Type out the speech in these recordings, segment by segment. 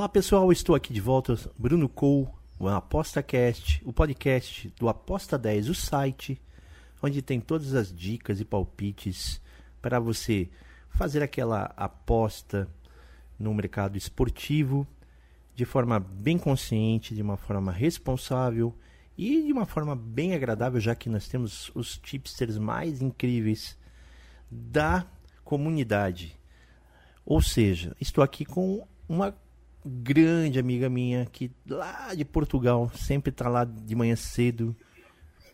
Olá pessoal, estou aqui de volta, Bruno Cole, o ApostaCast, o podcast do Aposta 10, o site, onde tem todas as dicas e palpites para você fazer aquela aposta no mercado esportivo de forma bem consciente, de uma forma responsável e de uma forma bem agradável, já que nós temos os tipsters mais incríveis da comunidade. Ou seja, estou aqui com uma grande amiga minha que lá de Portugal sempre está lá de manhã cedo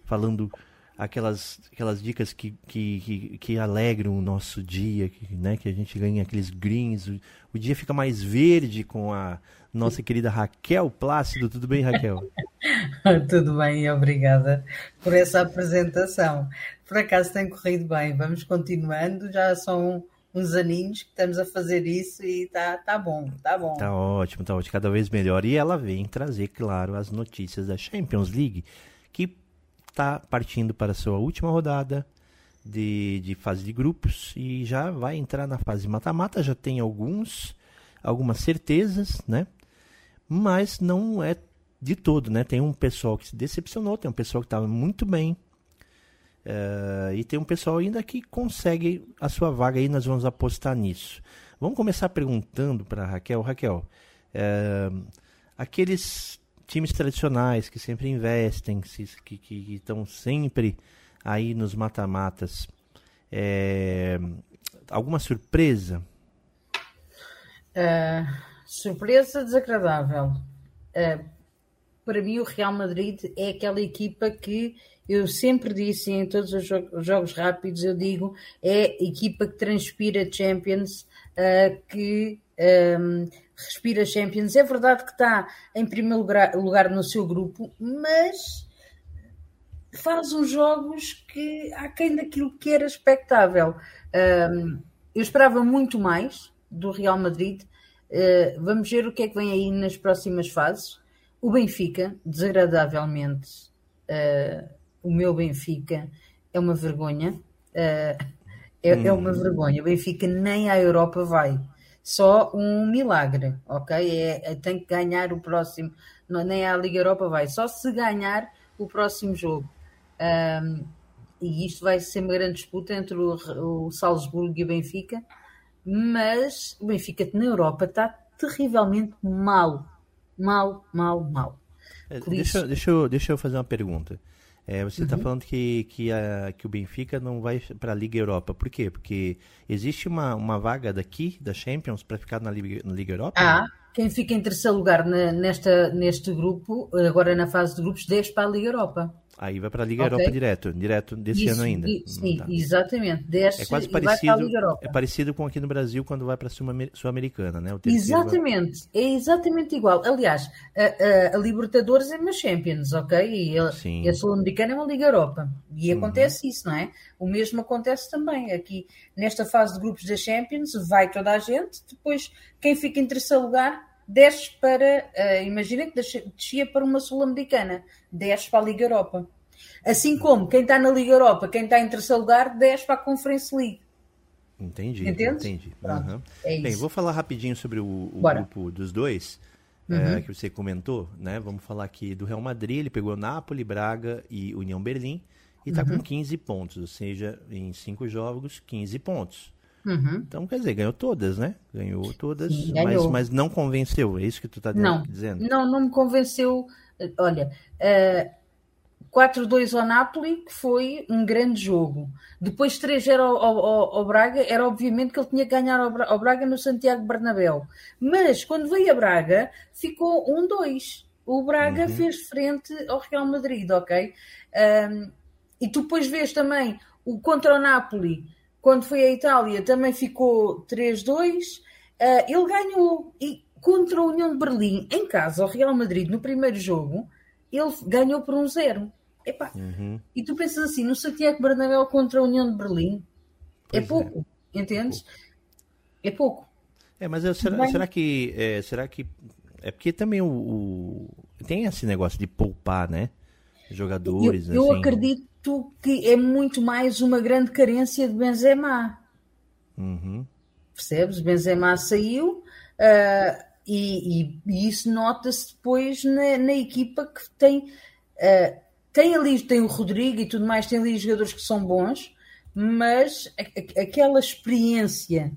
falando aquelas, aquelas dicas que, que, que, que, alegram o nosso dia, que, né, que a gente ganha aqueles greens, o, o, dia fica mais verde com a nossa querida Raquel Plácido. Tudo bem, Raquel? Tudo bem, obrigada por essa apresentação. Por acaso tem corrido bem, vamos continuando, já são uns aninhos que estamos a fazer isso e tá, tá bom, tá bom. Tá ótimo, tá ótimo, cada vez melhor. E ela vem trazer, claro, as notícias da Champions League, que está partindo para a sua última rodada de, de fase de grupos e já vai entrar na fase mata-mata, já tem alguns, algumas certezas, né? Mas não é de todo, né? Tem um pessoal que se decepcionou, tem um pessoal que estava muito bem, uh, e tem um pessoal ainda que consegue a sua vaga aí, nós vamos apostar nisso. Vamos começar perguntando para Raquel. Raquel, uh, aqueles times tradicionais que sempre investem, que, que, estão sempre aí nos mata-matas. É, alguma surpresa? Surpresa desagradável. Para mim, o Real Madrid é aquela equipa que eu sempre disse em todos os jogos rápidos, eu digo, é a equipa que transpira Champions, uh, que um, respira Champions. É verdade que está em primeiro lugar, lugar no seu grupo, mas faz uns jogos que há quem daquilo que era expectável. Um, eu esperava muito mais do Real Madrid. Uh, vamos ver o que é que vem aí nas próximas fases. O Benfica, desagradavelmente, uh, o meu Benfica é uma vergonha. Uh, é, hum. é, uma hum. vergonha. O Benfica nem à Europa vai só um milagre, ok? É, é, tem que ganhar o próximo, não, nem a Liga Europa vai, só se ganhar o próximo jogo. Um, e isto vai ser uma grande disputa entre o, o Salzburgo e o Benfica, mas o Benfica na Europa está terrivelmente mal. Mal, mal, mal. É, deixa, isso... deixa, eu, deixa eu fazer uma pergunta. É, você está uhum. falando que, que, a, que o Benfica não vai para a Liga Europa. Por quê? Porque existe uma, uma vaga daqui, da Champions, para ficar na Liga, na Liga Europa? Ah, quem fica em terceiro lugar na, nesta, neste grupo, agora na fase de grupos, desce para a Liga Europa. Aí vai para a Liga okay. Europa direto, direto desse Isso, ano ainda. sim, tá. exatamente. Desce é quase parecido. É parecido com aqui no Brasil quando vai para a Sul-Americana, né? exatamente, vai... é exatamente igual. Aliás, a, a, a, Libertadores é uma Champions, ok? E a, a Sul-Americana é uma Liga Europa. E uhum. acontece isso, não é? O mesmo acontece também aqui nesta fase de grupos da Champions, vai toda a gente, depois quem fica em terceiro lugar desce para, uh, imagina que descia para uma Sul-Americana, desce para a Liga Europa. Assim como quem está na Liga Europa, quem está em terceiro lugar, desce para a Conference League. Entendi, Entende? entendi. Uhum. é Bem, vou falar rapidinho sobre o, o grupo dos dois, é, uhum. é, que você comentou, né? Vamos falar aqui do Real Madrid, ele pegou Napoli, Braga e União Berlim e está uhum. com 15 pontos, ou seja, em cinco jogos, 15 pontos. Uhum. Então, quer dizer, ganhou todas, né? Ganhou todas, Sim, ganhou. Mas, mas não convenceu, é isso que tu está dizendo? Não, não me convenceu. Olha, uh, 4-2 ao Napoli, que foi um grande jogo. Depois 3-0 ao, ao, ao, Braga, era obviamente que ele tinha que ganhar ao, ao Braga no Santiago Bernabéu. Mas, quando veio a Braga, ficou 1-2. O Braga uhum. fez frente ao Real Madrid, ok? Um, e tu depois vês também o contra o Napoli, quando foi à Itália, também ficou 3-2. Uh, ele ganhou. E contra a União de Berlim, em casa, o Real Madrid, no primeiro jogo, ele ganhou por um zero. Epá, Uhum. E tu pensas assim, no Santiago Bernabéu contra a União de Berlim, Pois é é. pouco, entendes? É pouco. É, mas eu- será, Vai- será que. É, será que. É porque também o, o- Tem esse negócio de poupar, né? Eu, Jogadores. eu assim. acredito que é muito mais uma grande carência de Benzema. Uhum. Percebes? Benzema saiu ah, e, e- e isso nota-se depois na, na equipa que tem, ah, tem ali, tem o Rodrigo e tudo mais, tem ali jogadores que são bons, mas a- a- aquela experiência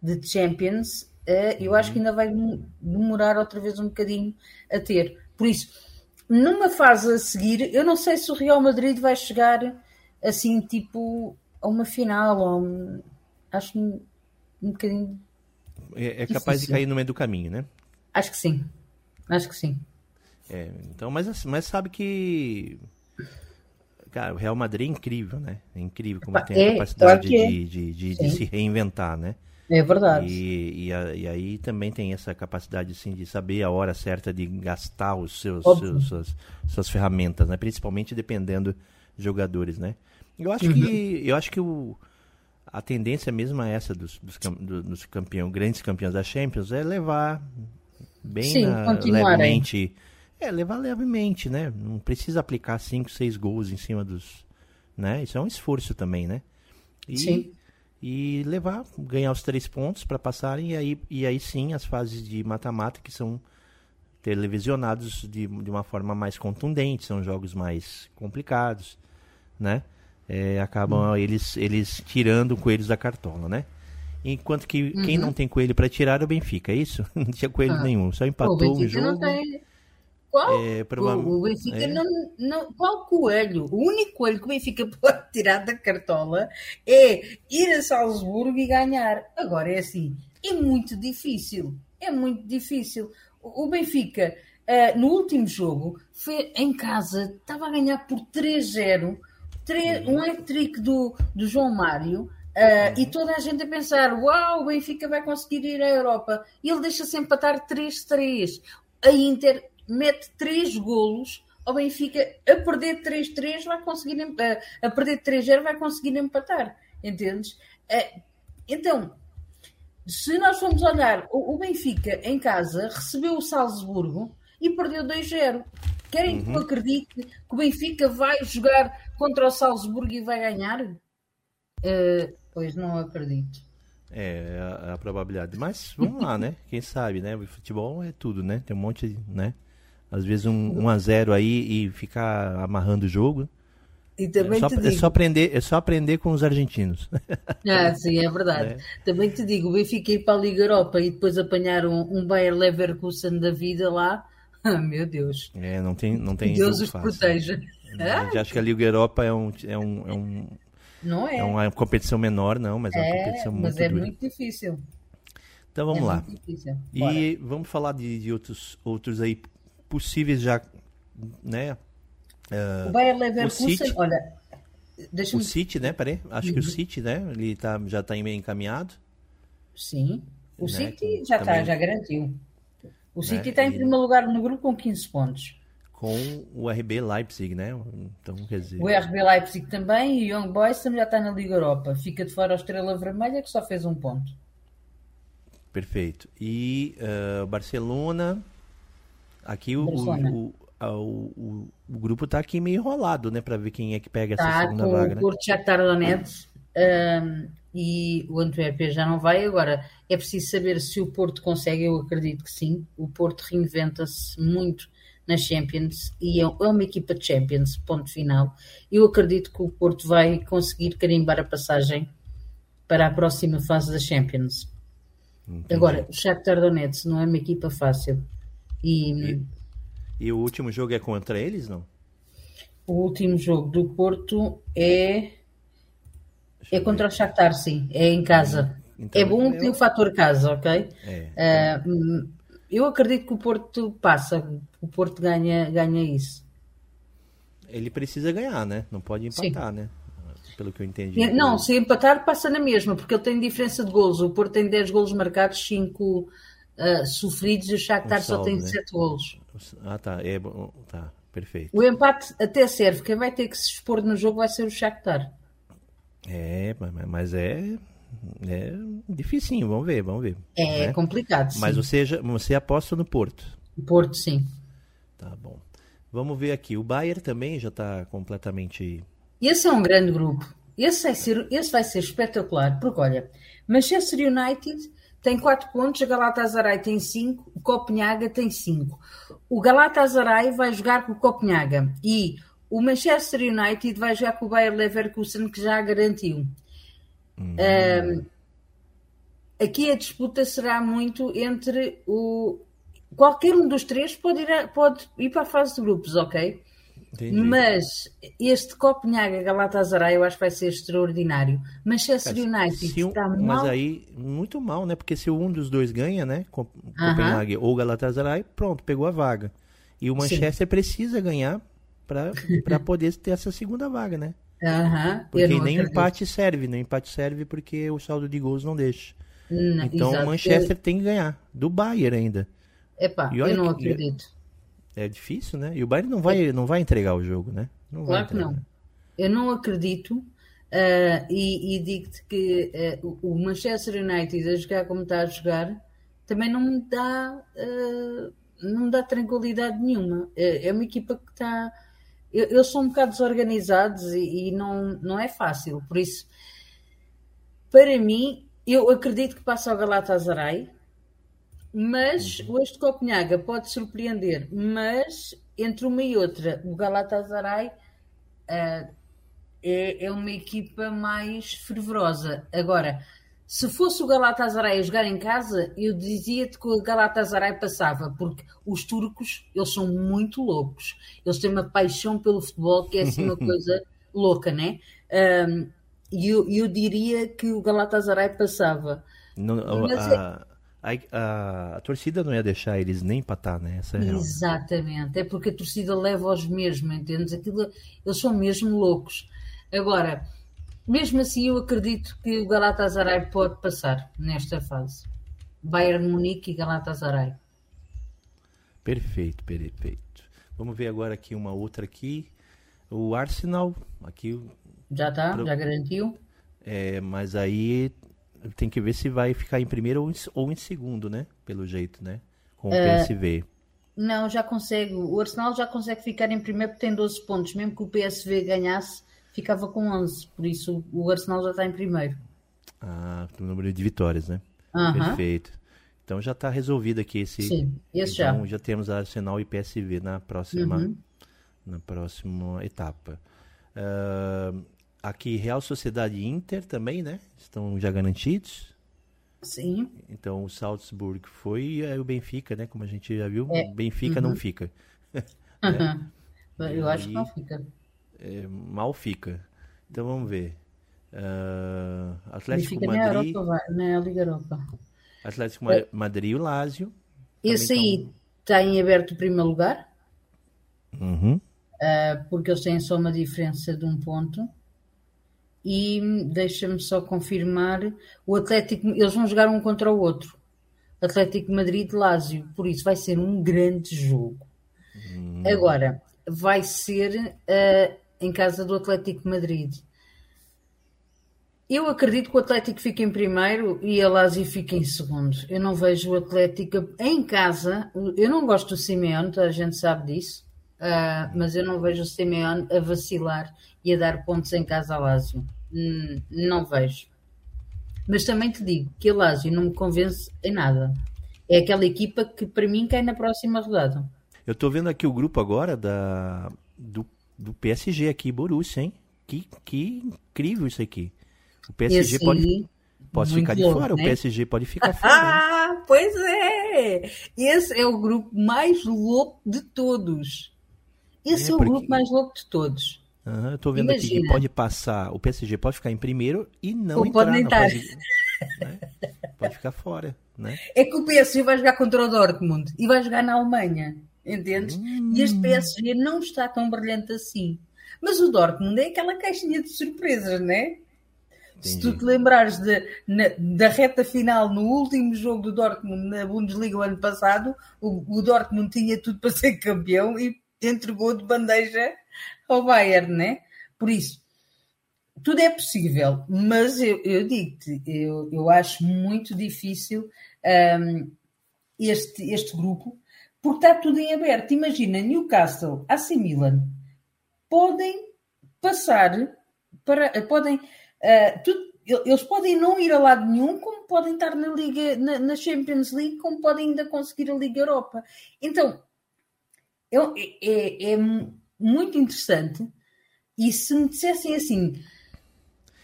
de Champions, ah, eu acho que ainda vai dem- demorar outra vez um bocadinho a ter. Por isso, numa fase a seguir, eu não sei se o Real Madrid vai chegar assim, tipo, a uma final, ou um- acho um, um bocadinho É, é capaz de cair no meio do caminho, né? Acho que sim. Acho que sim. É, então, mas, assim, mas sabe que. Cara, o Real Madrid é incrível, né? É incrível como Epá, tem a é, capacidade claro é. de, de, de- de se reinventar, né? É verdade. E, e, e aí também tem essa capacidade assim, de saber a hora certa de gastar os seus, seus- suas, suas ferramentas, né? Principalmente dependendo de jogadores, né? Eu acho Uhum. que eu acho que o, a tendência mesmo é essa dos, dos, dos campeão, grandes campeões da Champions é levar bem Sim, na- continuarem. levemente. É, levar levemente, né? Não precisa aplicar 5, 6 gols em cima dos. Né? Isso é um esforço também, né? E, Sim. E levar, ganhar os três pontos para passarem, e aí, e aí sim as fases de mata-mata que são televisionados de, de uma forma mais contundente, são jogos mais complicados, né? É, acabam eles, eles tirando coelhos da cartola, né? Enquanto que quem não tem coelho para tirar é o Benfica, é isso? Não tinha coelho Ah. nenhum, só o empatou um Benfica jogo. não tem. Qual? É, O, Benfica é. não, não. Qual coelho? O único coelho que o Benfica pode tirar da cartola é ir a Salzburgo e ganhar. Agora é assim. É muito difícil. É muito difícil. O o Benfica, eh, no último jogo, foi em casa, estava a ganhar por 3-0. Tre- Um hat-trick do, do João Mário. eh, E toda a gente a pensar: Uau, o Benfica vai conseguir ir à Europa. E ele deixa-se empatar 3-3. A Inter mete 3 golos ao Benfica a perder 3-3 vai conseguir em- a, a perder 3-0 vai conseguir empatar. Entendes? Eh, Então, se nós formos olhar, o, Benfica em casa recebeu o Salzburgo e perdeu 2-0. Querem que eu acredite que o Benfica vai jogar contra o Salzburgo e vai ganhar? Eh, pois não acredito. É, a, a probabilidade. Mas vamos lá, né? Quem sabe, né? O futebol é tudo, né? Tem um monte, de, né? Às vezes um, um a 0 aí e ficar amarrando o jogo. E É também só, te é digo, só aprender, é só aprender com os argentinos. Ah, sim, é verdade. Também te digo, o Benfica ir para a Liga Europa e depois apanhar um, um Bayer Leverkusen da vida lá, ah, meu Deus, É, não tem, não tem Deus os fácil. proteja. A gente acha que a Liga Europa é, um, é, um, é, um, Não é? é uma competição menor, não, mas é, uma É, competição mas muito é dura. muito difícil. Então vamos é lá. E vamos falar de, de outros, outros aí possíveis já, né? o Bayer Leverkusen, City- olha, O deixa-me. City, né? Peraí, acho Uhum. que o City, né? Ele tá, já está meio encaminhado. Sim, o Né, City já está, já garantiu. O City Né, está em e- primeiro lugar no grupo com 15 pontos. com o RB Leipzig, né? Então, quer dizer, O RB Leipzig também e o Young Boys também já está na Liga Europa. Fica de fora a Estrela Vermelha que só fez um ponto. perfeito. E o Barcelona, aqui o, o, Barcelona. o, o, o- o grupo tá aqui meio enrolado, né? Para ver quem é que pega essa Está segunda com vaga, o né? Porto Shakhtar Donetsk um, e o Antuérpia já não vai. Agora, é preciso saber se o Porto consegue, eu acredito que sim. O Porto reinventa-se muito na Champions e é é uma equipa de Champions, ponto final. Eu acredito que o Porto vai conseguir carimbar a passagem para a próxima fase da Champions. Entendi. Agora, o Shakhtar Donetsk não é uma equipa fácil. E E o último jogo é contra eles, não? o último jogo do Porto é Deixa É contra o Shakhtar, sim. É em casa. Então, é bom eu- ter o fator casa, ok? É. Hum, eu acredito que o Porto passa. O Porto ganha, ganha isso. Ele precisa ganhar, né? Não pode empatar, né? Pelo que eu entendi. E- Não, se empatar, passa na mesma, porque ele tem diferença de golos. O Porto tem 10 golos marcados, 5, uh, sofridos e o Shakhtar Um saldo, só tem né? 7 golos. Ah, tá. É, bom, tá, perfeito. O empate até serve. Quem vai ter que se expor no jogo vai ser o Shakhtar. É, mas- mas é, é dificinho, vamos ver, vamos ver. É né? complicado, sim. Mas você, já, você aposta no Porto. Porto, sim. Tá bom. Vamos ver aqui. O Bayern também já está completamente. Esse é um grande grupo. Esse vai ser, esse vai ser espetacular, porque olha, Manchester United tem 4 pontos, a Galatasaray tem 5, o Copenhaga tem 5. O Galatasaray vai jogar com o Copenhaga e o Manchester United vai jogar com o Bayer Leverkusen, que já garantiu. Um, aqui a disputa será muito entre o. Qualquer um dos três pode ir, a- pode ir para a fase de grupos, ok? Entendi. Mas este Copenhaga Galatasaray eu acho que vai ser extraordinário. Manchester United um- está mas mal. aí, muito mal, né? Porque se um dos dois ganha, né? Co- Aham. Copenhague ou Galatasaray, pronto, pegou a vaga. E o Manchester precisa ganhar para poder ter essa segunda vaga, né? Aham, eu Porque nem acredito. empate serve, nem empate serve porque o saldo de gols não deixa. Não, Então o Manchester tem que ganhar. Do Bayern ainda. Epá, E eu não que- acredito. É difícil, né? E o Bayern não vai, não vai entregar o jogo, né? Não Claro que não. Eu não acredito. ah, e e digo-te que ah, o Manchester United a jogar como está a jogar também não me dá, ah, não me dá tranquilidade nenhuma. É, é uma equipa que está. eu- Eles são um bocado desorganizados e, e não, não é fácil. Por isso, para mim, eu acredito que passa ao Galatasaray, mas o este Copenhaga pode surpreender. Mas entre uma e outra, o Galatasaray ah, é, é uma equipa mais fervorosa. Agora, se fosse o Galatasaray a jogar em casa, eu dizia-te que o Galatasaray passava, porque os turcos, eles são muito loucos. Eles têm uma paixão pelo futebol que é assim uma coisa louca, né? Ahm, E eu, eu diria que o Galatasaray passava. Não, Mas a, a- a torcida não ia deixar eles nem empatar, né? Essa é. Exatamente, é porque a torcida leva aos mesmos, entendes? Aquilo, eles são mesmo loucos. Agora, mesmo assim, eu acredito que o Galatasaray pode passar nesta fase. Bayern Munique e Galatasaray. Perfeito, perfeito. Vamos ver agora aqui uma outra aqui. O Arsenal, aqui, Já está? Pro- Já garantiu? é, mas aí tem que ver se vai ficar em primeiro ou em, ou em segundo, né? Pelo jeito, né? Com o É. PSV. Não, já consegue. O Arsenal já consegue ficar em primeiro porque tem 12 pontos. Mesmo que o PSV ganhasse, ficava com 11. Por isso, o Arsenal já está em primeiro. Ah, o número de vitórias, né? Aham. Perfeito. Então já está resolvido aqui esse. Sim, esse então, já. temos Arsenal e PSV na próxima, Uhum. na próxima etapa. Ah, aqui Real Sociedade e Inter também, né? Estão já garantidos. Sim. Então o Salzburg foi e aí o Benfica, né? Como a gente já viu, É. Benfica não fica. Eu acho que não aí- fica. É, mal fica. Então vamos ver. Ah, Atlético Benfica na Madrid, Europa, vai- na Liga Europa. Atlético Ma- Madrid e o Lazio. Esse aí está em aberto o primeiro lugar, Uhum. ah, porque eles têm só uma diferença de um ponto. E hum, deixa-me só confirmar: o Atlético, eles vão jogar um contra o outro. Atlético Madrid e Lazio, por isso vai ser um grande jogo. Agora, vai ser ah, em casa do Atlético Madrid. Eu acredito que o Atlético fique em primeiro e a Lazio fique em segundo. Eu não vejo o Atlético em casa. Eu não gosto do Simeone, toda a gente sabe disso. ah, mas eu não vejo o Simeone a vacilar e a dar pontos em casa a Lazio. Hum, não vejo. Mas também te digo que a Lazio não me convence em nada. É aquela equipa que para mim cai na próxima rodada. Eu tô vendo aqui o grupo agora da, do, do PSG aqui, Borussia, hein? Que, que incrível isso aqui. O PSG Esse pode, pode ficar de fora, né? o PSG pode ficar fora. né? Ah, pois é! Esse é o grupo mais louco de todos. Esse É, é, o porque- grupo mais louco de todos. Aham, eu tô vendo aqui que Imagina. pode passar, o PSG pode ficar em primeiro e não Ou entrar. pode né? Pode ficar fora, né? É que o PSG vai jogar contra o Dortmund e vai jogar na Alemanha, entendes? E este PSG não está tão brilhante assim. Mas o Dortmund é aquela caixinha de surpresas, né? Se tu te lembrares de, na, da reta final no último jogo do Dortmund na Bundesliga o ano passado, o, o Dortmund tinha tudo para ser campeão e entregou de bandeja ao Bayern, né? Por isso, tudo é possível, mas eu, eu digo-te, eu, eu acho muito difícil um, este, este grupo, porque está tudo em aberto. Imagina, Newcastle, AC Milan, podem passar para. podem. Uh, tudo, eles podem não ir a lado nenhum, como podem estar na Liga, na, na Champions League, como podem ainda conseguir a Liga Europa. Então, é, é, é muito interessante. E se me dissessem assim,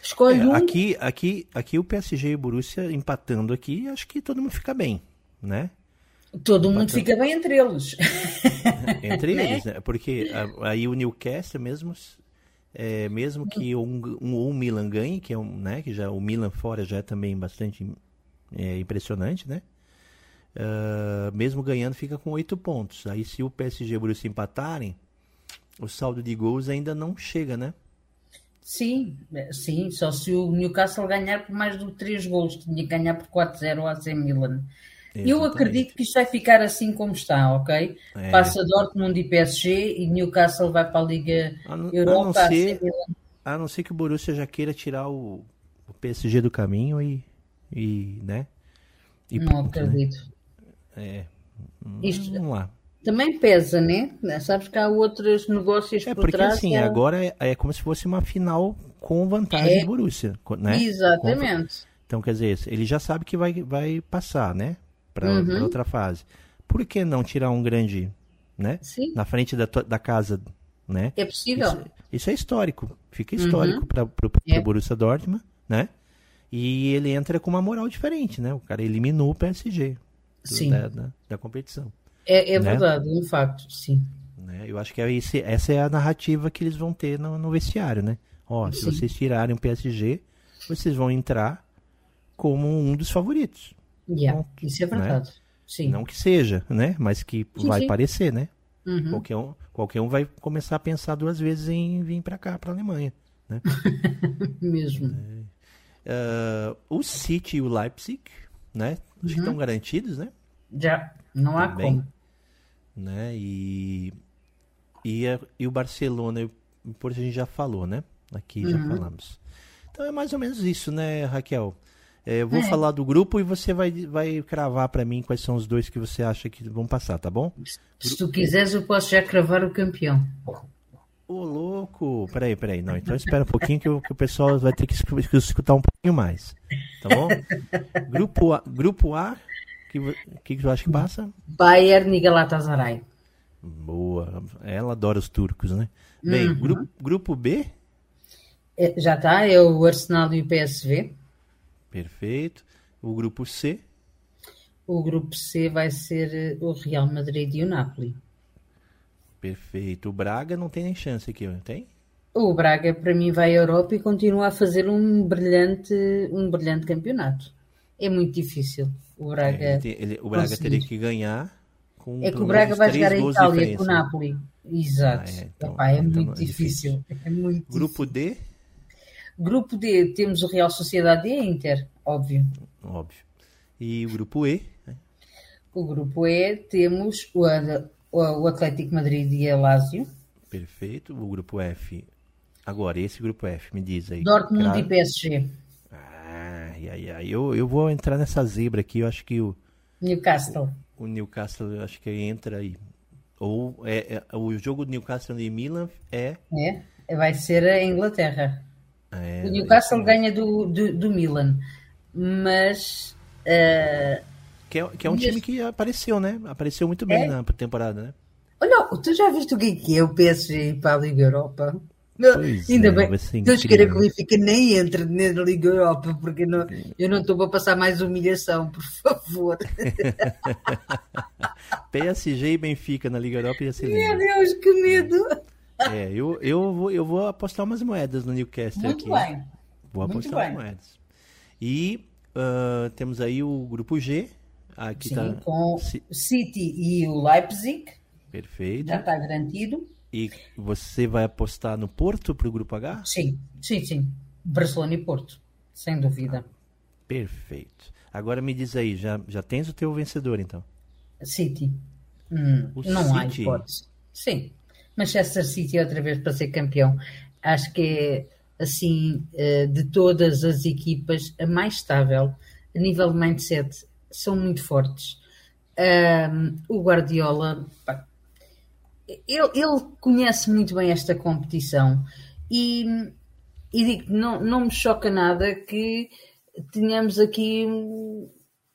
escolhe é, um... Aqui, aqui, aqui o PSG e o Borussia empatando aqui, acho que todo mundo fica bem, né? Todo mundo fica bem entre eles. entre né? eles, né? Porque aí o Newcastle mesmo, é, mesmo que um, um, um Milan ganhe, que é um, né, que já o Milan fora já é também bastante é, impressionante, né? Uh, mesmo ganhando fica com oito pontos. Aí se o PSG e o Borussia empatarem, o saldo de gols ainda não chega, né? Sim, sim, só se o Newcastle ganhar por mais de 3 gols, tinha que ganhar por 4-0 ao AC Milan. Exatamente. Eu acredito que isto vai ficar assim como está, ok? É. Passa Dortmund e PSG e Newcastle vai para a Liga a não, Europa. A não, ser, a não ser que o Borussia já queira tirar o, o PSG do caminho e, e né? E não ponto, né? acredito. Né? É. Isto, Vamos lá. Também pesa, né? Sabes que há outros negócios é, por trás. Assim, agora é, é, como se fosse uma final com vantagem é. do Borussia, né? Exatamente. Com... Então, quer dizer, ele já sabe que vai, vai passar, né? Para uhum. outra fase. Por que não tirar um grande, né? Sim. Na frente da, da casa, né? É possível. Isso, isso é histórico. Fica histórico uhum. para o é. Borussia Dortmund, né? E ele entra com uma moral diferente, né? O cara eliminou o PSG Sim. Da, da, da competição. É, é né? verdade, um facto, sim. Né? Eu acho que é esse, essa é a narrativa que eles vão ter no, no vestiário, né? Ó, sim. se vocês tirarem o PSG, vocês vão entrar como um dos favoritos. Yeah, isso é né? verdade. Né? Sim. Não que seja, né? Mas que sim, vai sim. parecer, né? Uhum. Qualquer, um, qualquer um vai começar a pensar duas vezes em vir para cá, para a Alemanha. Né? Mesmo. É. Uh, o City e o Leipzig, né? Acho uhum. que estão garantidos, né? Já, não há Também. como né? E, e, a, e o Barcelona, por isso a gente já falou, né? Aqui uhum. já falamos. Então é mais ou menos isso, né, Raquel? É, eu vou é. falar do grupo e você vai, vai cravar para mim quais são os dois que você acha que vão passar, tá bom? Se tu quiseres, eu posso já cravar o campeão. Ô, louco! Peraí, peraí. Não, então espera um pouquinho que o, que o pessoal vai ter que escutar um pouquinho mais. Tá bom? Grupo A, grupo A que, que, que tu acha que passa? Bayern e Galatasaray. Boa. Ela adora os turcos, né? Bem, uhum. grupo, grupo B? É, já está, é o Arsenal e o PSV. Perfeito. O grupo C? O grupo C vai ser eh, o Real Madrid e o Napoli. Perfeito. O Braga não tem nem chance aqui, tem? O Braga, para mim, vai à Europa e continua a fazer um brilhante, um brilhante campeonato. É muito difícil o Braga. É, ele, ele, o Braga teria que ganhar. Com é que o Braga vai jogar a Itália com o Napoli. Exato. Ah, é, então, Epá, é então muito é difícil. É muito Grupo difícil. D? Grupo D temos o Real Sociedade e a Inter, óbvio. Óbvio. E o grupo E? O grupo E temos o, o Atlético Madrid e a Lazio. Perfeito. O grupo F. Agora, esse grupo F, me diz aí. Dortmund e PSG. Ai, ai, ai. Eu, eu vou entrar nessa zebra aqui. Eu acho que o. Newcastle. O, o Newcastle, eu acho que entra aí. Ou é, é, o jogo do Newcastle e Milan é. É, vai ser a Inglaterra. É, o Newcastle é, ganha do, do, do, Milan. Mas. Uh, que é, que é um time que apareceu, né? Apareceu muito bem é? na temporada, né? Olha, tu já viste o que é o PSG para a Liga Europa? Não, ainda é, bem, Deus queira que o Benfica nem entre na Liga Europa, porque não, eu não estou para passar mais humilhação, por favor. PSG e Benfica na Liga Europa ia ser Meu Deus, que medo! É, eu, eu, vou, eu vou apostar umas moedas no Newcastle Muito aqui. bem. Vou apostar umas moedas. E uh, temos aí o grupo G. Aqui Sim, tá... com City e o Leipzig. Perfeito. Já está garantido. E você vai apostar no Porto para o grupo H? Sim, sim, sim. Barcelona e Porto. sem dúvida. Perfeito. Agora me diz aí, já, já tens o teu vencedor então? City. Hum, não City. há hipótese. Sim. Manchester City outra vez para ser campeão. Acho que é assim eh, de todas as equipas a mais estável a nível de mindset são muito fortes. Um, o Guardiola pá, ele, ele, conhece muito bem esta competição e, e digo, não, não me choca nada que tenhamos aqui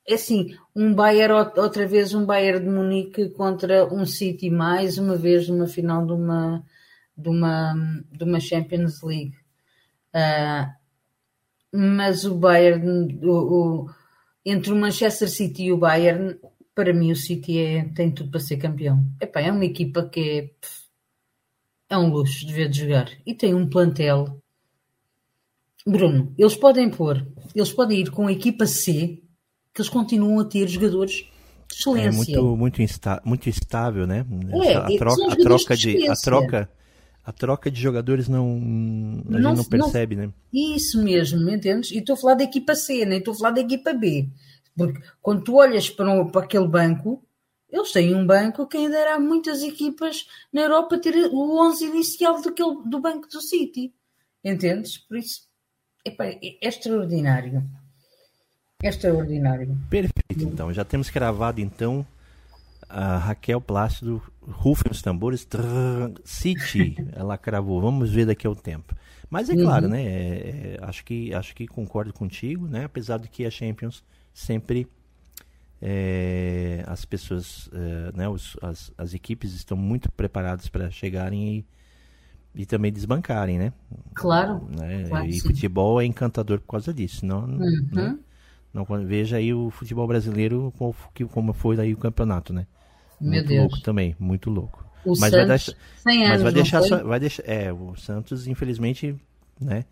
é assim, um Bayern outra vez um Bayern de Munique contra um City mais uma vez numa final de uma de uma, de uma Champions League. Uh, mas o Bayern o, o, entre o Manchester City e o Bayern para mim o City é, tem tudo para ser campeão Epá, é uma equipa que é, é um luxo de ver de jogar e tem um plantel Bruno, eles podem pôr, eles podem ir com a equipa C, que eles continuam a ter jogadores de excelência. É muito, muito, insta muito instável, né? É, a, troca, a troca de, de a troca a troca de jogadores não a não, gente não percebe, não, né? Isso mesmo, me entendes? E estou a falar da equipa C, nem estou a falar da equipa B. Porque quando tu olhas para, um, para aquele banco, eles têm um banco que ainda há muitas equipas na Europa ter o 11 inicial daquele, do banco do City. Entendes? Por isso Epa, é extraordinário. É extraordinário. Perfeito, então. Já temos gravado, então, a Raquel Plácido, rufem os tambores, trrr, City, ela cravou. Vamos ver daqui ao tempo. Mas é uhum. claro, né? É, é, acho, que, acho que concordo contigo, né? Apesar de que a Champions sempre é, as pessoas, é, né? Os, as, as equipes estão muito preparadas para chegarem e e também desbancarem, né? Claro. Né? claro e sim. futebol é encantador por causa disso. Não, uhum. né? não, veja aí o futebol brasileiro como, como foi aí o campeonato, né? Meu muito Deus. louco também, muito louco. O mas Santos, vai deixar, mas anos, vai deixar, só, vai deixar, é, o Santos infelizmente, né?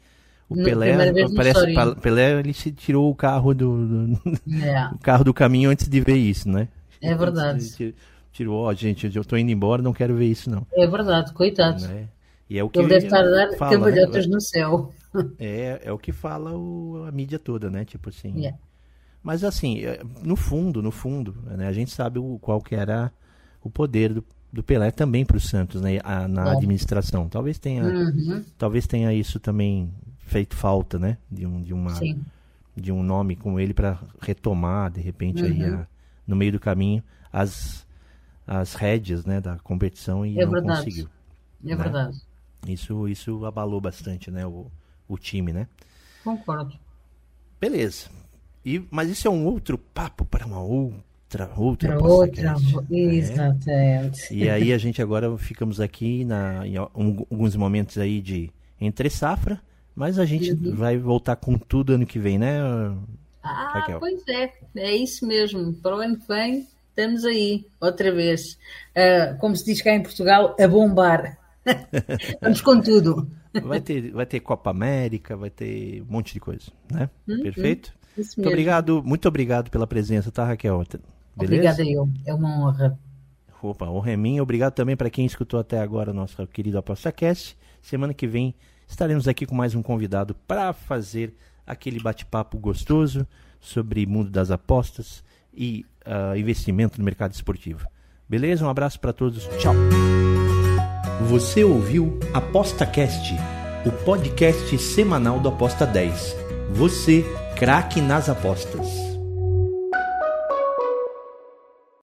O no, Pelé, parece, Pelé ele se tirou o carro do, do é. o carro do caminho antes de ver isso, né? É verdade. Tirou, ó, gente, eu tô indo embora, não quero ver isso não. É verdade, coitado. Né? E é o que ele deve estar a dar cambalhotas né? no céu. É, é o que fala o, a mídia toda, né? Tipo assim. Yeah. Mas assim, é, no fundo, no fundo, né? a gente sabe o, qual que era o poder do, do Pelé também para o Santos, né? A, na administração. Talvez tenha, uhum. talvez tenha isso também feito falta, né? De um, de uma, Sim. de um nome como ele para retomar, de repente, uhum. aí a, no meio do caminho as as rédeas, né? Da competição e é não verdade. conseguiu. É né? verdade. Isso, isso abalou bastante, né? O, o time, né? Concordo. Beleza. E, mas isso é um outro papo para uma outra outra outra né? exatamente. E aí a gente agora ficamos aqui na, em alguns momentos aí de entre safra, mas a gente uhum. vai voltar com tudo ano que vem, né? Ah, Raquel? pois é, é isso mesmo. Para o ano que vem estamos aí outra vez. Uh, como se diz cá em Portugal, a bombar. Vamos com tudo. Vai ter, vai ter Copa América, vai ter um monte de coisa, né? Hum, Perfeito? Hum, muito obrigado, muito obrigado pela presença, tá, Raquel? Beleza? Obrigada eu, é uma honra. Opa, honra é minha. Obrigado também para quem escutou até agora o nosso querido ApostaCast. Semana que vem estaremos aqui com mais um convidado para fazer aquele bate-papo gostoso sobre mundo das apostas e uh, investimento no mercado esportivo. Beleza? Um abraço para todos. Tchau. Você ouviu ApostaCast, o podcast semanal do Aposta 10. Você, craque nas apostas.